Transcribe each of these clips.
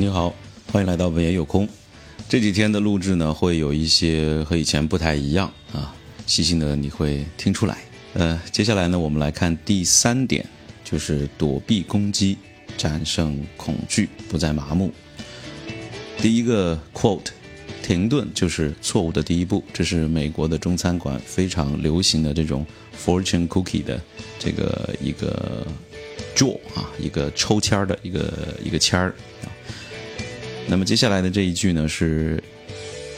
你好，欢迎来到文言有空。这几天的录制呢，会有一些和以前不太一样啊，细心的你会听出来。呃，接下来呢，我们来看第三点，就是躲避攻击，战胜恐惧，不再麻木。第一个 quote，停顿就是错误的第一步，这是美国的中餐馆非常流行的这种 fortune cookie 的这个一个 draw 啊，一个抽签儿的一个一个签儿。那么接下来的这一句呢，是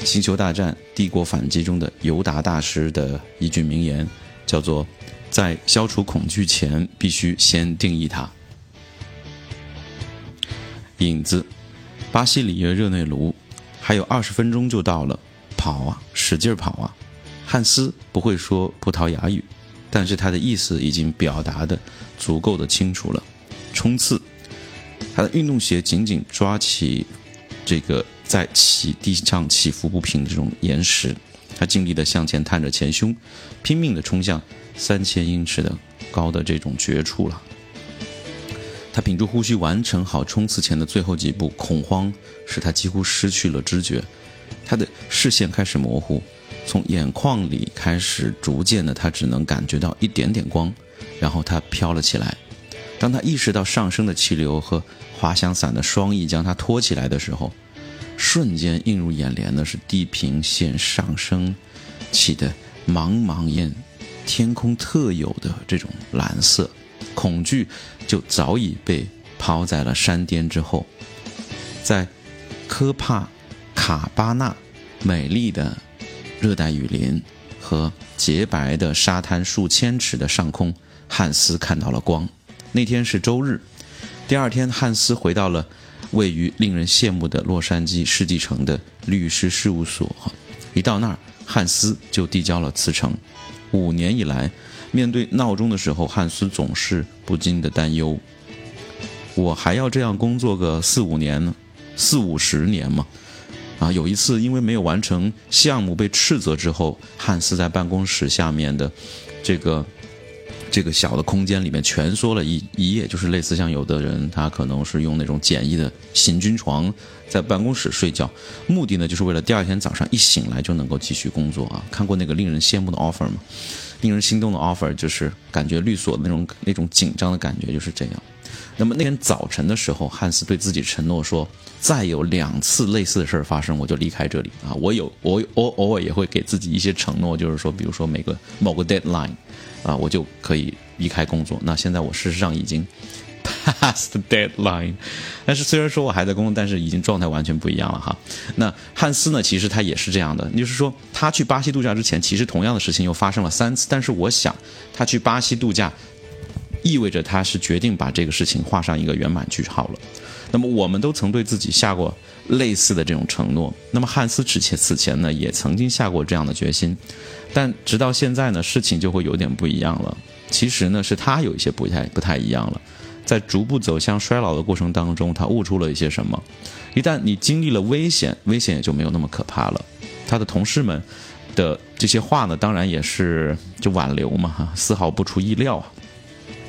《星球大战：帝国反击》中的尤达大师的一句名言，叫做“在消除恐惧前，必须先定义它”。影子，巴西里约热内卢，还有二十分钟就到了，跑啊，使劲跑啊！汉斯不会说葡萄牙语，但是他的意思已经表达的足够的清楚了。冲刺，他的运动鞋紧紧抓起。这个在起地上起伏不平的这种岩石，他尽力的向前探着前胸，拼命的冲向三千英尺的高的这种绝处了。他屏住呼吸完成好冲刺前的最后几步，恐慌使他几乎失去了知觉，他的视线开始模糊，从眼眶里开始逐渐的，他只能感觉到一点点光，然后他飘了起来。当他意识到上升的气流和滑翔伞的双翼将他托起来的时候，瞬间映入眼帘的是地平线上升起的茫茫烟，天空特有的这种蓝色。恐惧就早已被抛在了山巅之后，在科帕卡巴纳美丽的热带雨林和洁白的沙滩数千尺的上空，汉斯看到了光。那天是周日，第二天，汉斯回到了位于令人羡慕的洛杉矶世纪城的律师事务所。一到那儿，汉斯就递交了辞呈。五年以来，面对闹钟的时候，汉斯总是不禁的担忧：我还要这样工作个四五年呢？四五十年吗？啊，有一次因为没有完成项目被斥责之后，汉斯在办公室下面的这个。这个小的空间里面蜷缩了一一夜，就是类似像有的人他可能是用那种简易的行军床在办公室睡觉，目的呢就是为了第二天早上一醒来就能够继续工作啊。看过那个令人羡慕的 offer 吗？令人心动的 offer 就是感觉律所那种那种紧张的感觉就是这样。那么那天早晨的时候，汉斯对自己承诺说，再有两次类似的事儿发生，我就离开这里啊。我有我我偶尔也会给自己一些承诺，就是说，比如说每个某个 deadline。啊，我就可以离开工作。那现在我事实上已经 past deadline，但是虽然说我还在工作，但是已经状态完全不一样了哈。那汉斯呢，其实他也是这样的，就是说他去巴西度假之前，其实同样的事情又发生了三次。但是我想，他去巴西度假，意味着他是决定把这个事情画上一个圆满句号了。那么我们都曾对自己下过类似的这种承诺。那么汉斯之前此前呢，也曾经下过这样的决心。但直到现在呢，事情就会有点不一样了。其实呢，是他有一些不太不太一样了。在逐步走向衰老的过程当中，他悟出了一些什么。一旦你经历了危险，危险也就没有那么可怕了。他的同事们的这些话呢，当然也是就挽留嘛，丝毫不出意料啊。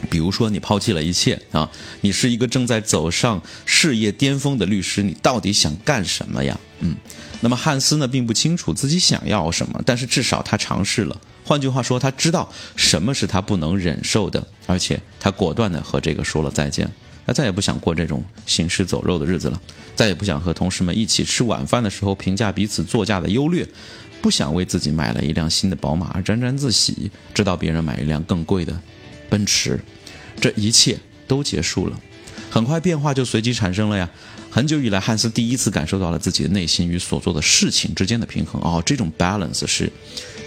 比如说，你抛弃了一切啊，你是一个正在走上事业巅峰的律师，你到底想干什么呀？嗯。那么汉斯呢，并不清楚自己想要什么，但是至少他尝试了。换句话说，他知道什么是他不能忍受的，而且他果断地和这个说了再见。他再也不想过这种行尸走肉的日子了，再也不想和同事们一起吃晚饭的时候评价彼此座驾的优劣，不想为自己买了一辆新的宝马而沾沾自喜，直到别人买一辆更贵的奔驰。这一切都结束了，很快变化就随即产生了呀。很久以来，汉斯第一次感受到了自己的内心与所做的事情之间的平衡。哦，这种 balance 是，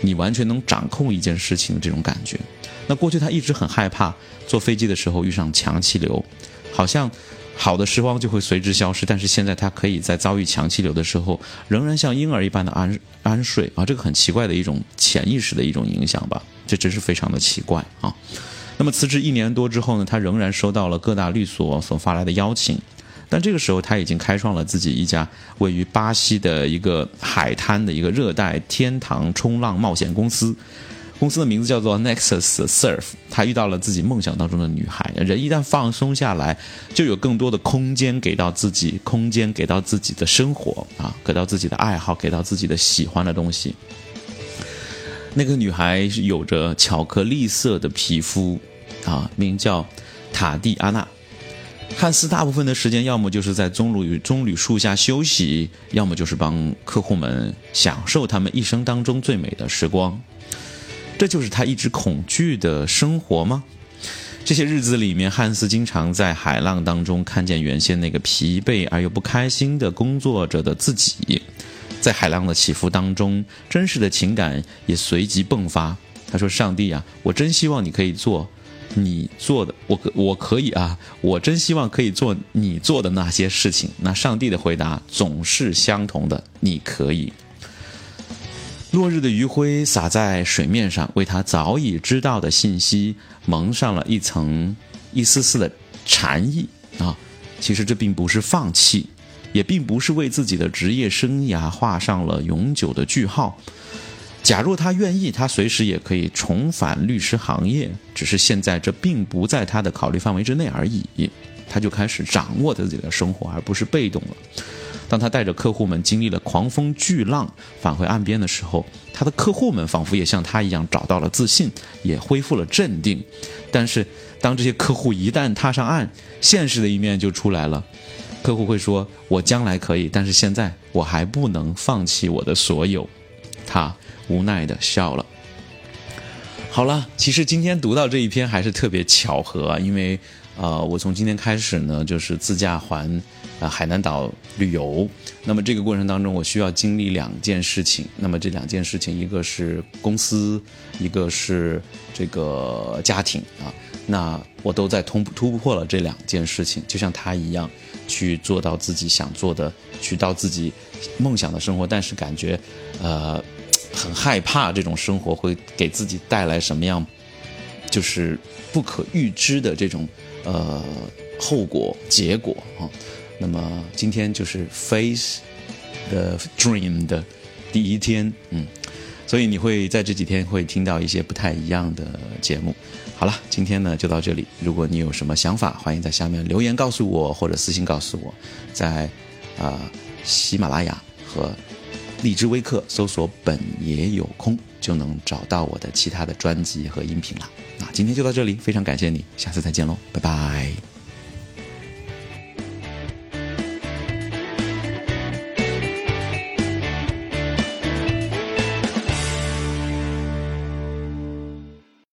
你完全能掌控一件事情的这种感觉。那过去他一直很害怕坐飞机的时候遇上强气流，好像好的时光就会随之消失。但是现在他可以在遭遇强气流的时候，仍然像婴儿一般的安安睡啊，这个很奇怪的一种潜意识的一种影响吧？这真是非常的奇怪啊。那么辞职一年多之后呢，他仍然收到了各大律所所发来的邀请。但这个时候，他已经开创了自己一家位于巴西的一个海滩的一个热带天堂冲浪冒险公司。公司的名字叫做 Nexus Surf。他遇到了自己梦想当中的女孩。人一旦放松下来，就有更多的空间给到自己，空间给到自己的生活啊，给到自己的爱好，给到自己的喜欢的东西。那个女孩有着巧克力色的皮肤，啊，名叫塔蒂安娜。汉斯大部分的时间，要么就是在棕榈棕榈树下休息，要么就是帮客户们享受他们一生当中最美的时光。这就是他一直恐惧的生活吗？这些日子里面，汉斯经常在海浪当中看见原先那个疲惫而又不开心的工作着的自己，在海浪的起伏当中，真实的情感也随即迸发。他说：“上帝啊，我真希望你可以做。”你做的，我可我可以啊！我真希望可以做你做的那些事情。那上帝的回答总是相同的，你可以。落日的余晖洒在水面上，为他早已知道的信息蒙上了一层一丝丝的禅意啊！其实这并不是放弃，也并不是为自己的职业生涯画上了永久的句号。假若他愿意，他随时也可以重返律师行业。只是现在这并不在他的考虑范围之内而已。他就开始掌握自己的生活，而不是被动了。当他带着客户们经历了狂风巨浪返回岸边的时候，他的客户们仿佛也像他一样找到了自信，也恢复了镇定。但是，当这些客户一旦踏上岸，现实的一面就出来了。客户会说：“我将来可以，但是现在我还不能放弃我的所有。”他。无奈的笑了。好了，其实今天读到这一篇还是特别巧合啊，因为呃，我从今天开始呢，就是自驾环啊海南岛旅游。那么这个过程当中，我需要经历两件事情。那么这两件事情，一个是公司，一个是这个家庭啊。那我都在突突破了这两件事情，就像他一样，去做到自己想做的，去到自己梦想的生活。但是感觉，呃。很害怕这种生活会给自己带来什么样，就是不可预知的这种呃后果结果啊。那么今天就是 face the dream 的第一天，嗯，所以你会在这几天会听到一些不太一样的节目。好了，今天呢就到这里。如果你有什么想法，欢迎在下面留言告诉我，或者私信告诉我，在啊喜马拉雅和。荔枝微课搜索“本爷有空”就能找到我的其他的专辑和音频了。那今天就到这里，非常感谢你，下次再见喽，拜拜。